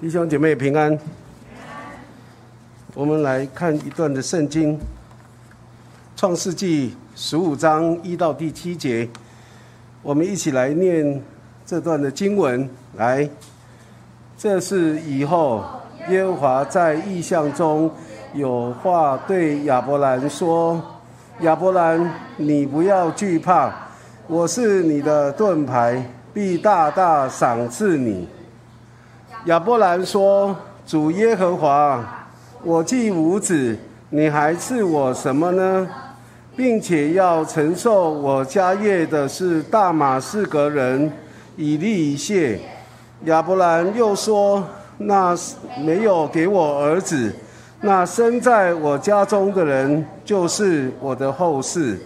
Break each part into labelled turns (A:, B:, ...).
A: 弟兄姐妹平安。我们来看一段的圣经，《创世纪》十五章一到第七节。我们一起来念这段的经文。来，这是以后耶和华在异象中有话对亚伯兰说：“亚伯兰，你不要惧怕，我是你的盾牌，必大大赏赐你。”亚伯兰说：“主耶和华，我既无子，你还赐我什么呢？并且要承受我家业的是大马士革人以利以谢。”亚伯兰又说：“那没有给我儿子，那生在我家中的人就是我的后世。”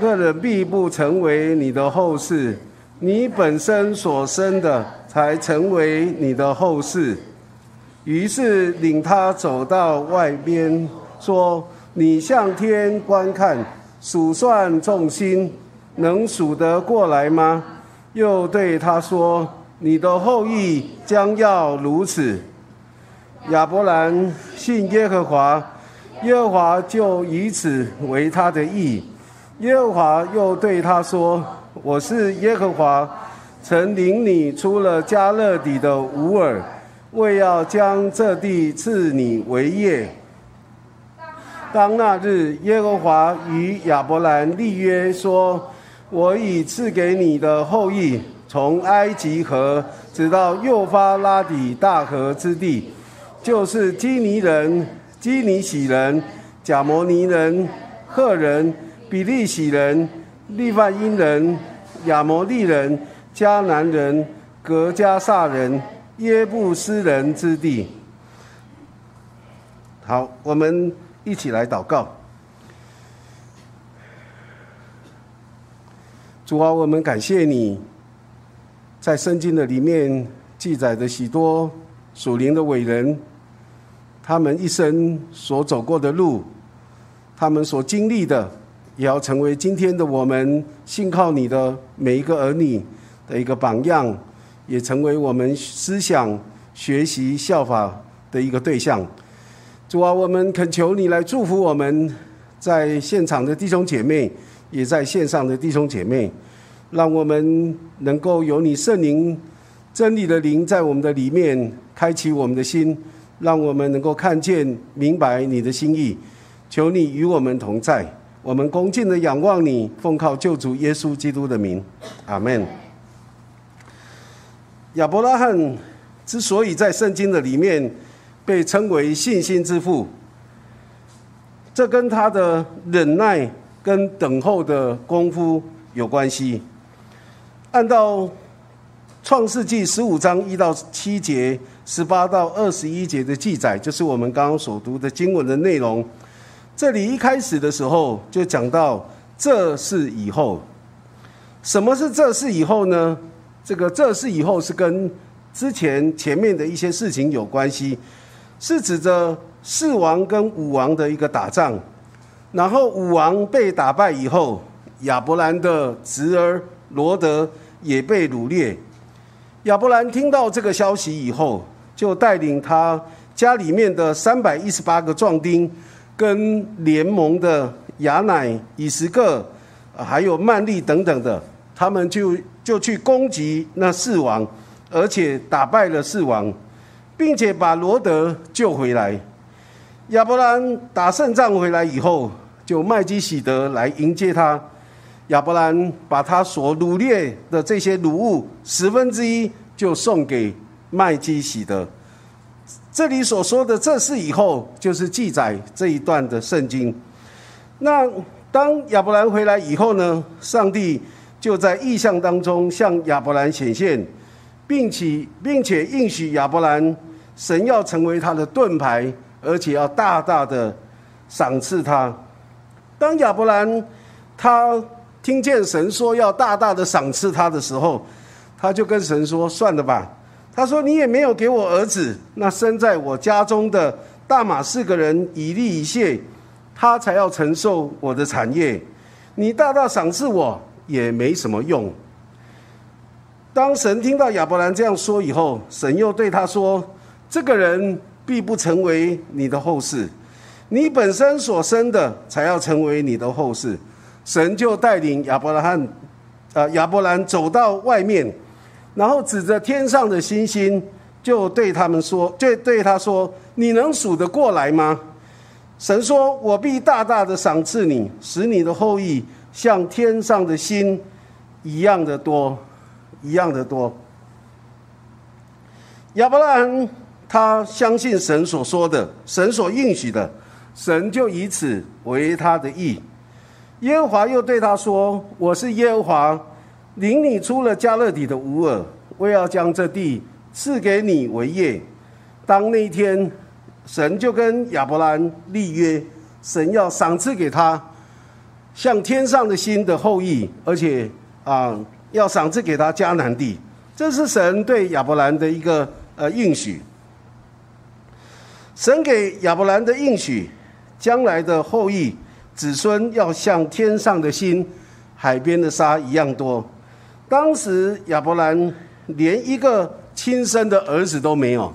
A: 个人必不成为你的后世。你本身所生的，才成为你的后世。于是领他走到外边，说：“你向天观看，数算众星，能数得过来吗？”又对他说：“你的后裔将要如此。”亚伯兰信耶和华，耶和华就以此为他的义。耶和华又对他说。我是耶和华，曾领你出了加勒底的乌尔，为要将这地赐你为业。当那日，耶和华与亚伯兰立约说：“我已赐给你的后裔，从埃及河直到幼发拉底大河之地，就是基尼人、基尼喜人、贾摩尼人、赫人、比利喜人。”利万因人、亚摩利人、迦南人、格加萨人、耶布斯人之地。好，我们一起来祷告。主啊，我们感谢你，在圣经的里面记载的许多属灵的伟人，他们一生所走过的路，他们所经历的。也要成为今天的我们信靠你的每一个儿女的一个榜样，也成为我们思想学习效法的一个对象。主啊，我们恳求你来祝福我们在现场的弟兄姐妹，也在线上的弟兄姐妹，让我们能够有你圣灵真理的灵在我们的里面开启我们的心，让我们能够看见明白你的心意。求你与我们同在。我们恭敬的仰望你，奉靠救主耶稣基督的名，阿门。亚伯拉罕之所以在圣经的里面被称为信心之父，这跟他的忍耐跟等候的功夫有关系。按照创世纪十五章一到七节、十八到二十一节的记载，就是我们刚刚所读的经文的内容。这里一开始的时候就讲到，这是以后，什么是这是以后呢？这个这是以后是跟之前前面的一些事情有关系，是指着四王跟武王的一个打仗，然后武王被打败以后，亚伯兰的侄儿罗德也被掳掠。亚伯兰听到这个消息以后，就带领他家里面的三百一十八个壮丁。跟联盟的雅乃、以实各，还有曼利等等的，他们就就去攻击那四王，而且打败了四王，并且把罗德救回来。亚伯兰打胜仗回来以后，就麦基喜德来迎接他。亚伯兰把他所掳掠的这些掳物十分之一就送给麦基喜德。这里所说的这是以后，就是记载这一段的圣经。那当亚伯兰回来以后呢？上帝就在意象当中向亚伯兰显现，并且并且应许亚伯兰，神要成为他的盾牌，而且要大大的赏赐他。当亚伯兰他听见神说要大大的赏赐他的时候，他就跟神说：“算了吧。”他说：“你也没有给我儿子，那生在我家中的大马士革人以利以谢，他才要承受我的产业。你大大赏赐我也没什么用。”当神听到亚伯兰这样说以后，神又对他说：“这个人必不成为你的后世，你本身所生的才要成为你的后世。”神就带领亚伯拉罕，呃，亚伯兰走到外面，然后指着天上的星星，就对他们说：“就对他说，你能数得过来吗？”神说：“我必大大的赏赐你，使你的后裔像天上的星一样的多。”一样的多。亚伯拉罕他相信神所说的，神所应许的，神就以此为他的意。耶和华又对他说：“我是耶和华，领你出了加勒底的乌尔，我要将这地赐给你为业。”当那一天，神就跟亚伯兰立约，神要赏赐给他像天上的星的后裔，而且啊。要赏赐给他迦南地，这是神对亚伯兰的一个呃应许。神给亚伯兰的应许，将来的后裔子孙要像天上的星、海边的沙一样多。当时亚伯兰连一个亲生的儿子都没有，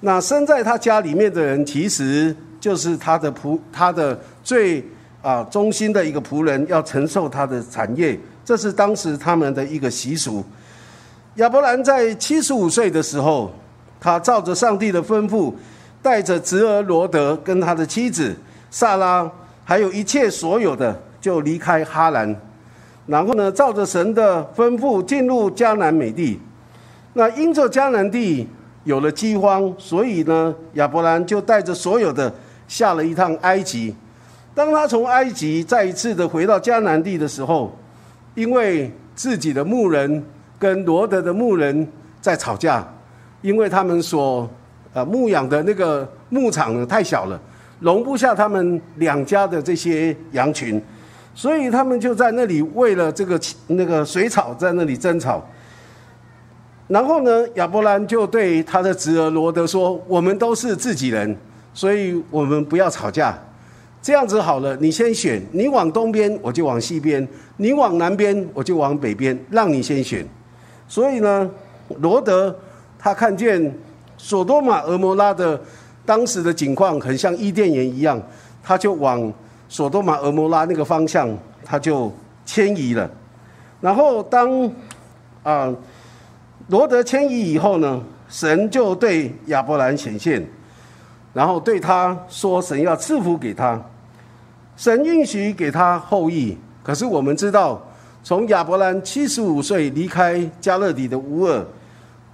A: 那生在他家里面的人，其实就是他的仆，他的最啊忠心的一个仆人，要承受他的产业。这是当时他们的一个习俗。亚伯兰在七十五岁的时候，他照着上帝的吩咐，带着侄儿罗德跟他的妻子萨拉，还有一切所有的，就离开哈兰。然后呢，照着神的吩咐进入迦南美地。那因着迦南地有了饥荒，所以呢，亚伯兰就带着所有的下了一趟埃及。当他从埃及再一次的回到迦南地的时候，因为自己的牧人跟罗德的牧人在吵架，因为他们所呃牧养的那个牧场呢太小了，容不下他们两家的这些羊群，所以他们就在那里为了这个那个水草在那里争吵。然后呢，亚伯兰就对他的侄儿罗德说：“我们都是自己人，所以我们不要吵架。”这样子好了，你先选，你往东边我就往西边，你往南边我就往北边，让你先选。所以呢，罗德他看见索多玛、俄摩拉的当时的景况很像伊甸园一样，他就往索多玛、俄摩拉那个方向他就迁移了。然后当啊罗德迁移以后呢，神就对亚伯兰显现，然后对他说：“神要赐福给他。”神允许给他后裔，可是我们知道，从亚伯兰七十五岁离开加勒底的乌尔，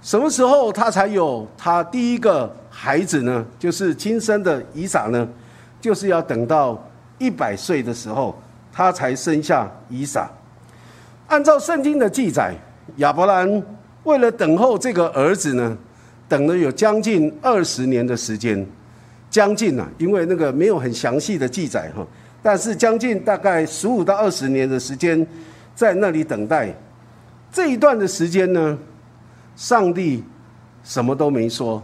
A: 什么时候他才有他第一个孩子呢？就是亲生的以撒呢？就是要等到一百岁的时候，他才生下以撒。按照圣经的记载，亚伯兰为了等候这个儿子呢，等了有将近二十年的时间，将近了，因为那个没有很详细的记载哈。但是将近大概十五到二十年的时间，在那里等待，这一段的时间呢，上帝什么都没说，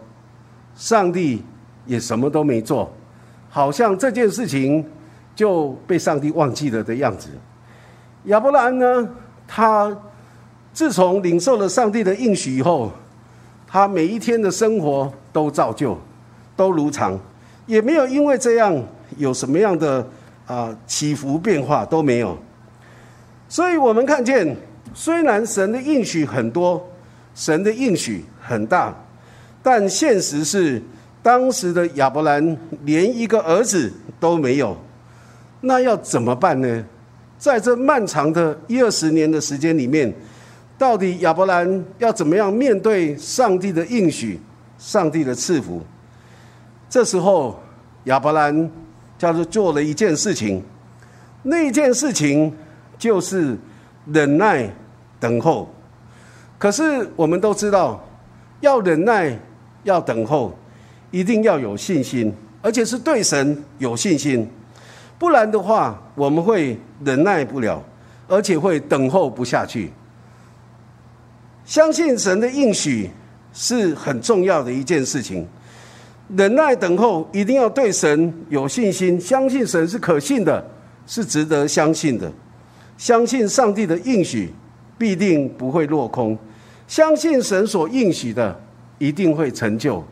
A: 上帝也什么都没做，好像这件事情就被上帝忘记了的样子。亚伯兰呢，他自从领受了上帝的应许以后，他每一天的生活都照旧，都如常，也没有因为这样有什么样的。啊，起伏变化都没有，所以我们看见，虽然神的应许很多，神的应许很大，但现实是，当时的亚伯兰连一个儿子都没有，那要怎么办呢？在这漫长的一二十年的时间里面，到底亚伯兰要怎么样面对上帝的应许、上帝的赐福？这时候，亚伯兰。叫做做了一件事情，那件事情就是忍耐等候。可是我们都知道，要忍耐，要等候，一定要有信心，而且是对神有信心，不然的话，我们会忍耐不了，而且会等候不下去。相信神的应许是很重要的一件事情。忍耐等候，一定要对神有信心，相信神是可信的，是值得相信的，相信上帝的应许必定不会落空，相信神所应许的一定会成就。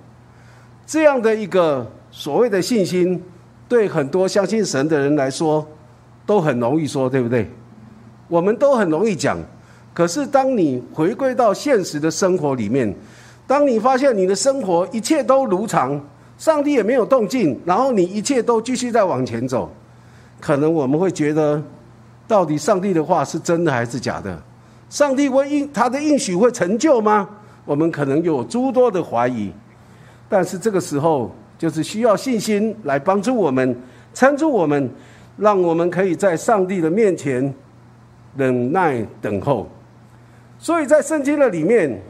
A: 这样的一个所谓的信心，对很多相信神的人来说，都很容易说，对不对？我们都很容易讲。可是当你回归到现实的生活里面，当你发现你的生活一切都如常，上帝也没有动静，然后你一切都继续在往前走，可能我们会觉得，到底上帝的话是真的还是假的？上帝会应他的应许会成就吗？我们可能有诸多的怀疑。但是这个时候，就是需要信心来帮助我们，撑住我们，让我们可以在上帝的面前忍耐等候。所以在圣经的里面。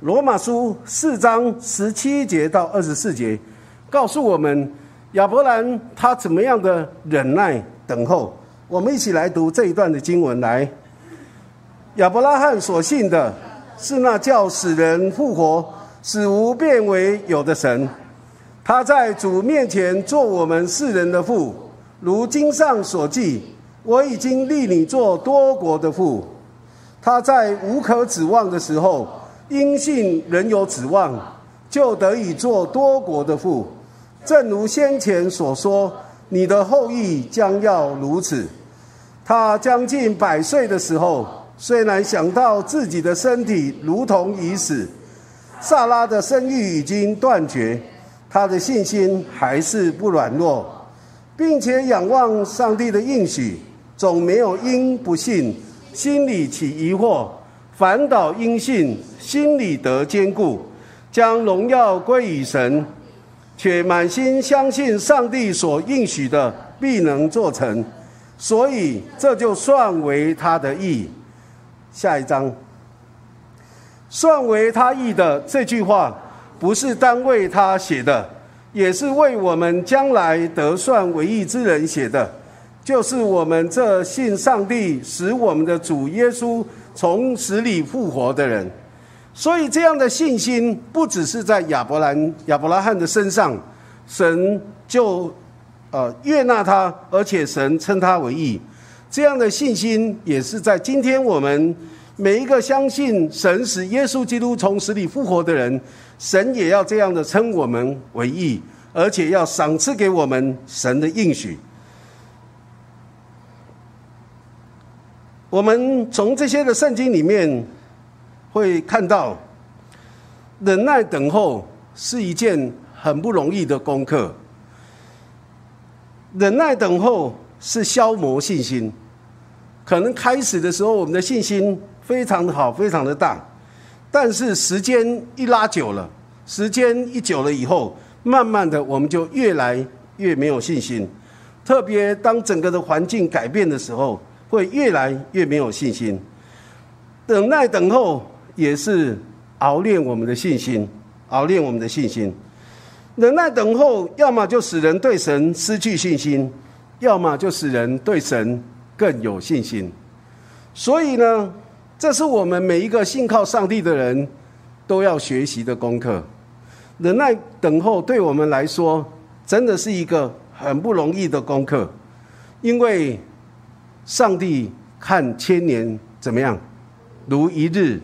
A: 罗马书四章十七节到二十四节，告诉我们亚伯兰他怎么样的忍耐等候。我们一起来读这一段的经文。来，亚伯拉罕所信的是那叫死人复活、使无变为有的神。他在主面前做我们世人的父，如经上所记：“我已经立你做多国的父。”他在无可指望的时候。因信仍有指望，就得以做多国的父。正如先前所说，你的后裔将要如此。他将近百岁的时候，虽然想到自己的身体如同已死，萨拉的生育已经断绝，他的信心还是不软弱，并且仰望上帝的应许，总没有因不信心里起疑惑。反倒因信，心里得坚固，将荣耀归于神，且满心相信上帝所应许的必能做成，所以这就算为他的义。下一章，算为他义的这句话，不是单为他写的，也是为我们将来得算为义之人写的，就是我们这信上帝使我们的主耶稣。从死里复活的人，所以这样的信心不只是在亚伯兰、亚伯拉罕的身上，神就呃悦纳他，而且神称他为义。这样的信心也是在今天我们每一个相信神使耶稣基督从死里复活的人，神也要这样的称我们为义，而且要赏赐给我们神的应许。我们从这些的圣经里面会看到，忍耐等候是一件很不容易的功课。忍耐等候是消磨信心，可能开始的时候我们的信心非常的好，非常的大，但是时间一拉久了，时间一久了以后，慢慢的我们就越来越没有信心，特别当整个的环境改变的时候。会越来越没有信心，等待等候也是熬练我们的信心，熬练我们的信心。忍耐等候，要么就使人对神失去信心，要么就使人对神更有信心。所以呢，这是我们每一个信靠上帝的人都要学习的功课。忍耐等候对我们来说，真的是一个很不容易的功课，因为。上帝看千年怎么样？如一日，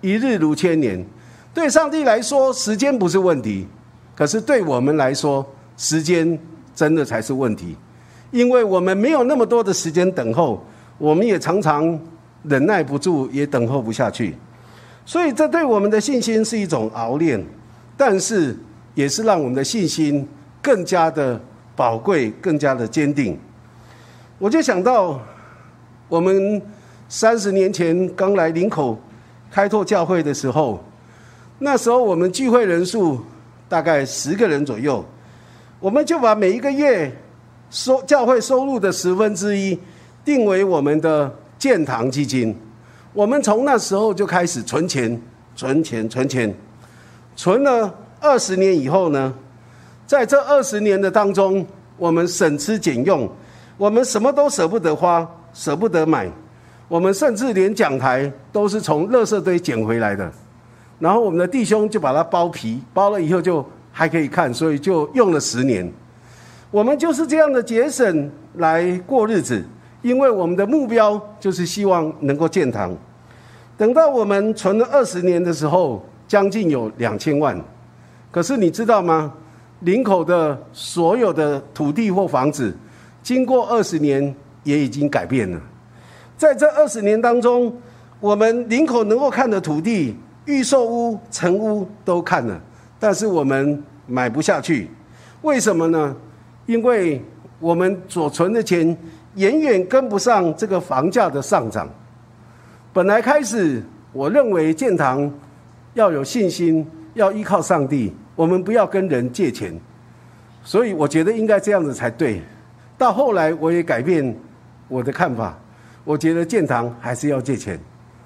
A: 一日如千年。对上帝来说，时间不是问题；可是对我们来说，时间真的才是问题。因为我们没有那么多的时间等候，我们也常常忍耐不住，也等候不下去。所以，这对我们的信心是一种熬炼，但是也是让我们的信心更加的宝贵，更加的坚定。我就想到。我们三十年前刚来林口开拓教会的时候，那时候我们聚会人数大概十个人左右，我们就把每一个月收教会收入的十分之一定为我们的建堂基金。我们从那时候就开始存钱、存钱、存钱，存了二十年以后呢，在这二十年的当中，我们省吃俭用，我们什么都舍不得花。舍不得买，我们甚至连讲台都是从垃圾堆捡回来的，然后我们的弟兄就把它包皮，包了以后就还可以看，所以就用了十年。我们就是这样的节省来过日子，因为我们的目标就是希望能够建堂。等到我们存了二十年的时候，将近有两千万。可是你知道吗？林口的所有的土地或房子，经过二十年也已经改变了。在这二十年当中，我们林口能够看的土地，预售屋、成屋都看了，但是我们买不下去。为什么呢？因为我们所存的钱远远跟不上这个房价的上涨。本来开始，我认为建堂要有信心，要依靠上帝。我们不要跟人借钱，所以我觉得应该这样子才对。到后来我也改变我的看法，我觉得建堂还是要借钱，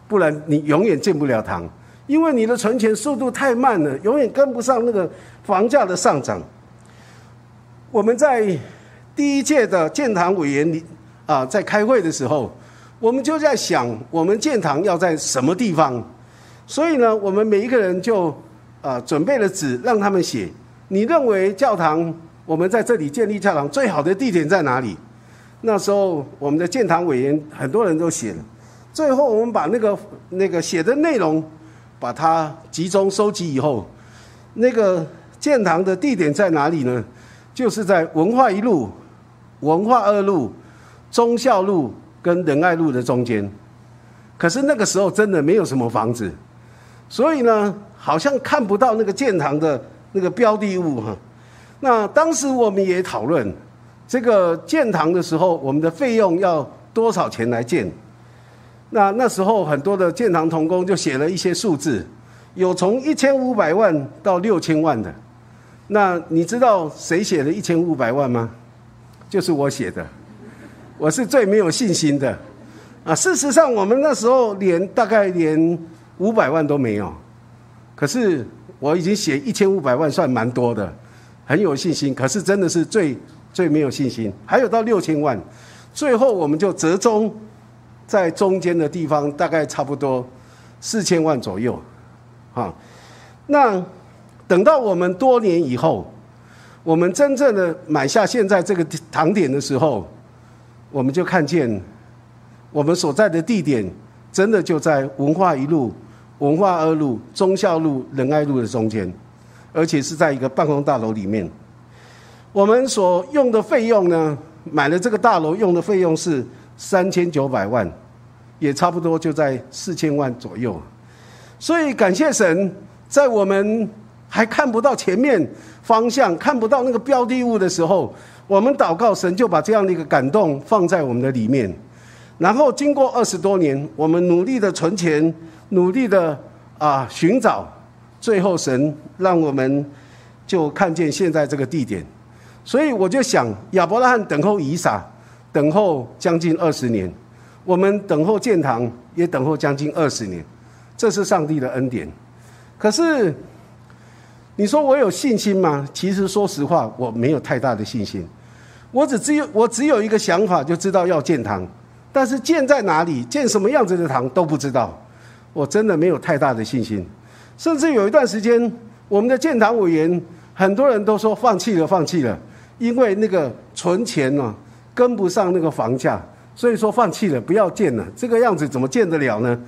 A: 不然你永远建不了堂，因为你的存钱速度太慢了，永远跟不上那个房价的上涨。我们在第一届的建堂委员里啊，在开会的时候，我们就在想，我们建堂要在什么地方？所以呢，我们每一个人就。啊，准备了纸让他们写。你认为教堂我们在这里建立教堂最好的地点在哪里？那时候我们的建堂委员很多人都写了。最后我们把那个那个写的内容把它集中收集以后，那个建堂的地点在哪里呢？就是在文化一路、文化二路、忠孝路跟仁爱路的中间。可是那个时候真的没有什么房子，所以呢。好像看不到那个建堂的那个标的物哈，那当时我们也讨论这个建堂的时候，我们的费用要多少钱来建？那那时候很多的建堂同工就写了一些数字，有从一千五百万到六千万的。那你知道谁写了一千五百万吗？就是我写的，我是最没有信心的啊。事实上，我们那时候连大概连五百万都没有。可是我已经写一千五百万，算蛮多的，很有信心。可是真的是最最没有信心。还有到六千万，最后我们就折中在中间的地方，大概差不多四千万左右。啊，那等到我们多年以后，我们真正的买下现在这个堂点的时候，我们就看见我们所在的地点真的就在文化一路。文化二路、忠孝路、仁爱路的中间，而且是在一个办公大楼里面。我们所用的费用呢，买了这个大楼用的费用是三千九百万，也差不多就在四千万左右。所以感谢神，在我们还看不到前面方向、看不到那个标的物的时候，我们祷告神就把这样的一个感动放在我们的里面。然后经过二十多年，我们努力的存钱。努力的啊寻找，最后神让我们就看见现在这个地点，所以我就想亚伯拉罕等候以撒，等候将近二十年，我们等候建堂也等候将近二十年，这是上帝的恩典。可是你说我有信心吗？其实说实话，我没有太大的信心。我只只有我只有一个想法，就知道要建堂，但是建在哪里，建什么样子的堂都不知道。我真的没有太大的信心，甚至有一段时间，我们的建堂委员很多人都说放弃了，放弃了，因为那个存钱呢跟不上那个房价，所以说放弃了，不要建了。这个样子怎么建得了呢？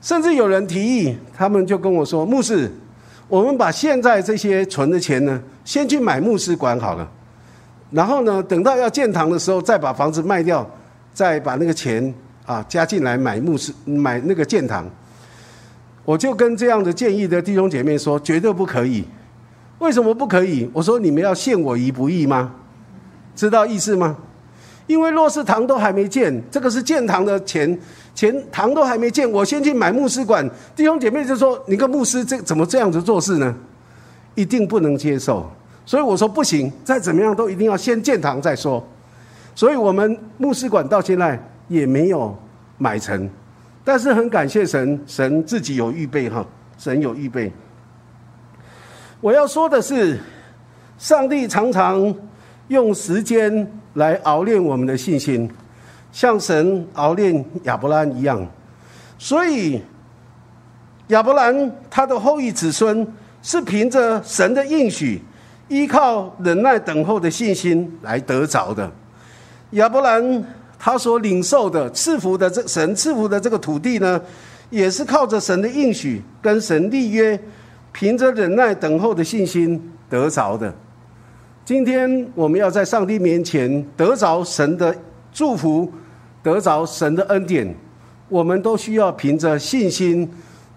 A: 甚至有人提议，他们就跟我说：“牧师，我们把现在这些存的钱呢，先去买牧师馆好了，然后呢，等到要建堂的时候，再把房子卖掉，再把那个钱啊加进来买牧师，买那个建堂。”我就跟这样的建议的弟兄姐妹说，绝对不可以。为什么不可以？我说你们要陷我于不义吗？知道意思吗？因为若是堂都还没建，这个是建堂的钱，钱堂都还没建，我先去买牧师馆。弟兄姐妹就说：“你个牧师这怎么这样子做事呢？”一定不能接受。所以我说不行，再怎么样都一定要先建堂再说。所以我们牧师馆到现在也没有买成。但是很感谢神，神自己有预备哈，神有预备。我要说的是，上帝常常用时间来熬炼我们的信心，像神熬炼亚伯兰一样。所以，亚伯兰他的后裔子孙是凭着神的应许，依靠忍耐等候的信心来得着的。亚伯兰。他所领受的赐福的这神赐福的这个土地呢，也是靠着神的应许跟神立约，凭着忍耐等候的信心得着的。今天我们要在上帝面前得着神的祝福，得着神的恩典，我们都需要凭着信心，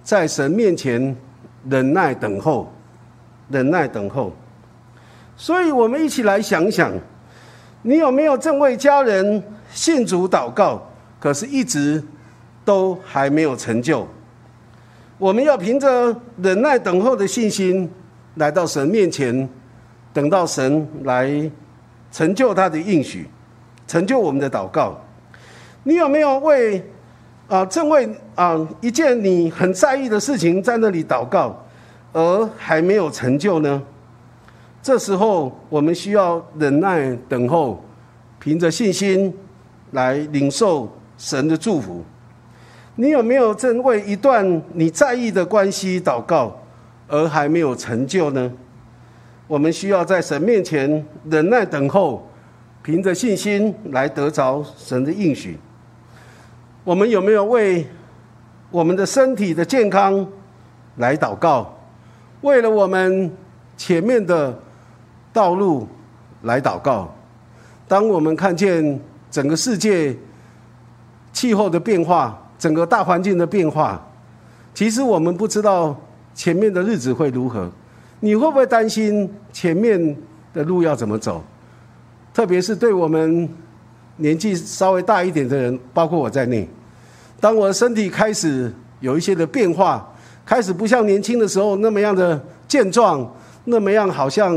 A: 在神面前忍耐等候，忍耐等候。所以，我们一起来想想，你有没有正为家人信主祷告，可是一直。都还没有成就，我们要凭着忍耐等候的信心来到神面前，等到神来成就他的应许，成就我们的祷告。你有没有为啊正为啊一件你很在意的事情在那里祷告，而还没有成就呢？这时候我们需要忍耐等候，凭着信心来领受神的祝福。你有没有正为一段你在意的关系祷告，而还没有成就呢？我们需要在神面前忍耐等候，凭着信心来得着神的应许。我们有没有为我们的身体的健康来祷告？为了我们前面的道路来祷告？当我们看见整个世界气候的变化，整个大环境的变化，其实我们不知道前面的日子会如何。你会不会担心前面的路要怎么走？特别是对我们年纪稍微大一点的人，包括我在内，当我的身体开始有一些的变化，开始不像年轻的时候那么样的健壮，那么样好像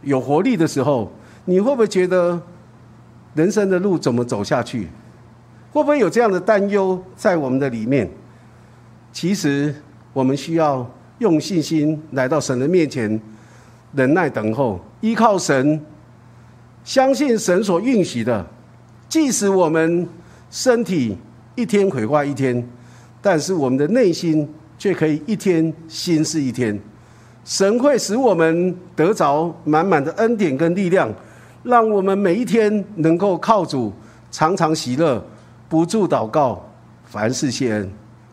A: 有活力的时候，你会不会觉得人生的路怎么走下去？会不会有这样的担忧在我们的里面？其实我们需要用信心来到神的面前，忍耐等候，依靠神，相信神所运许的。即使我们身体一天毁坏一天，但是我们的内心却可以一天新是一天。神会使我们得着满满的恩典跟力量，让我们每一天能够靠主，常常喜乐。不住祷告，凡事谢恩。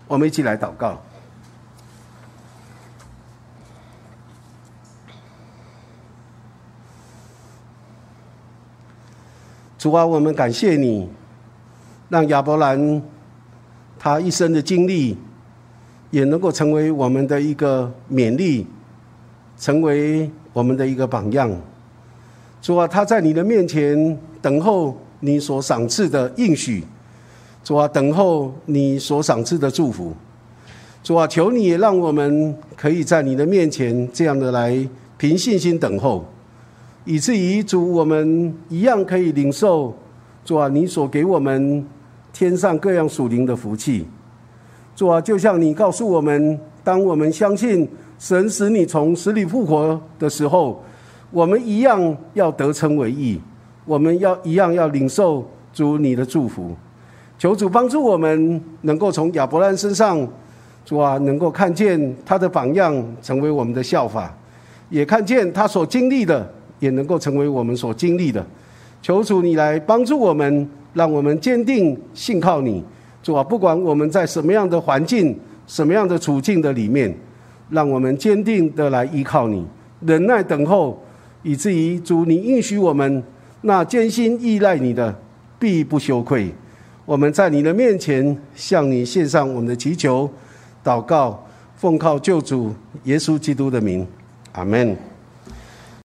A: 我们一起来祷告。主啊，我们感谢你，让亚伯兰他一生的经历，也能够成为我们的一个勉励，成为我们的一个榜样。主啊，他在你的面前等候你所赏赐的应许。主啊，等候你所赏赐的祝福。主啊，求你也让我们可以在你的面前这样的来凭信心等候，以至于主我们一样可以领受主啊你所给我们天上各样属灵的福气。主啊，就像你告诉我们，当我们相信神使你从死里复活的时候，我们一样要得称为义，我们要一样要领受主你的祝福。求主帮助我们，能够从亚伯兰身上，主啊，能够看见他的榜样，成为我们的效法；也看见他所经历的，也能够成为我们所经历的。求主你来帮助我们，让我们坚定信靠你，主啊，不管我们在什么样的环境、什么样的处境的里面，让我们坚定的来依靠你，忍耐等候，以至于主你应许我们，那艰辛依赖你的，必不羞愧。我们在你的面前向你献上我们的祈求、祷告，奉靠救主耶稣基督的名，阿门。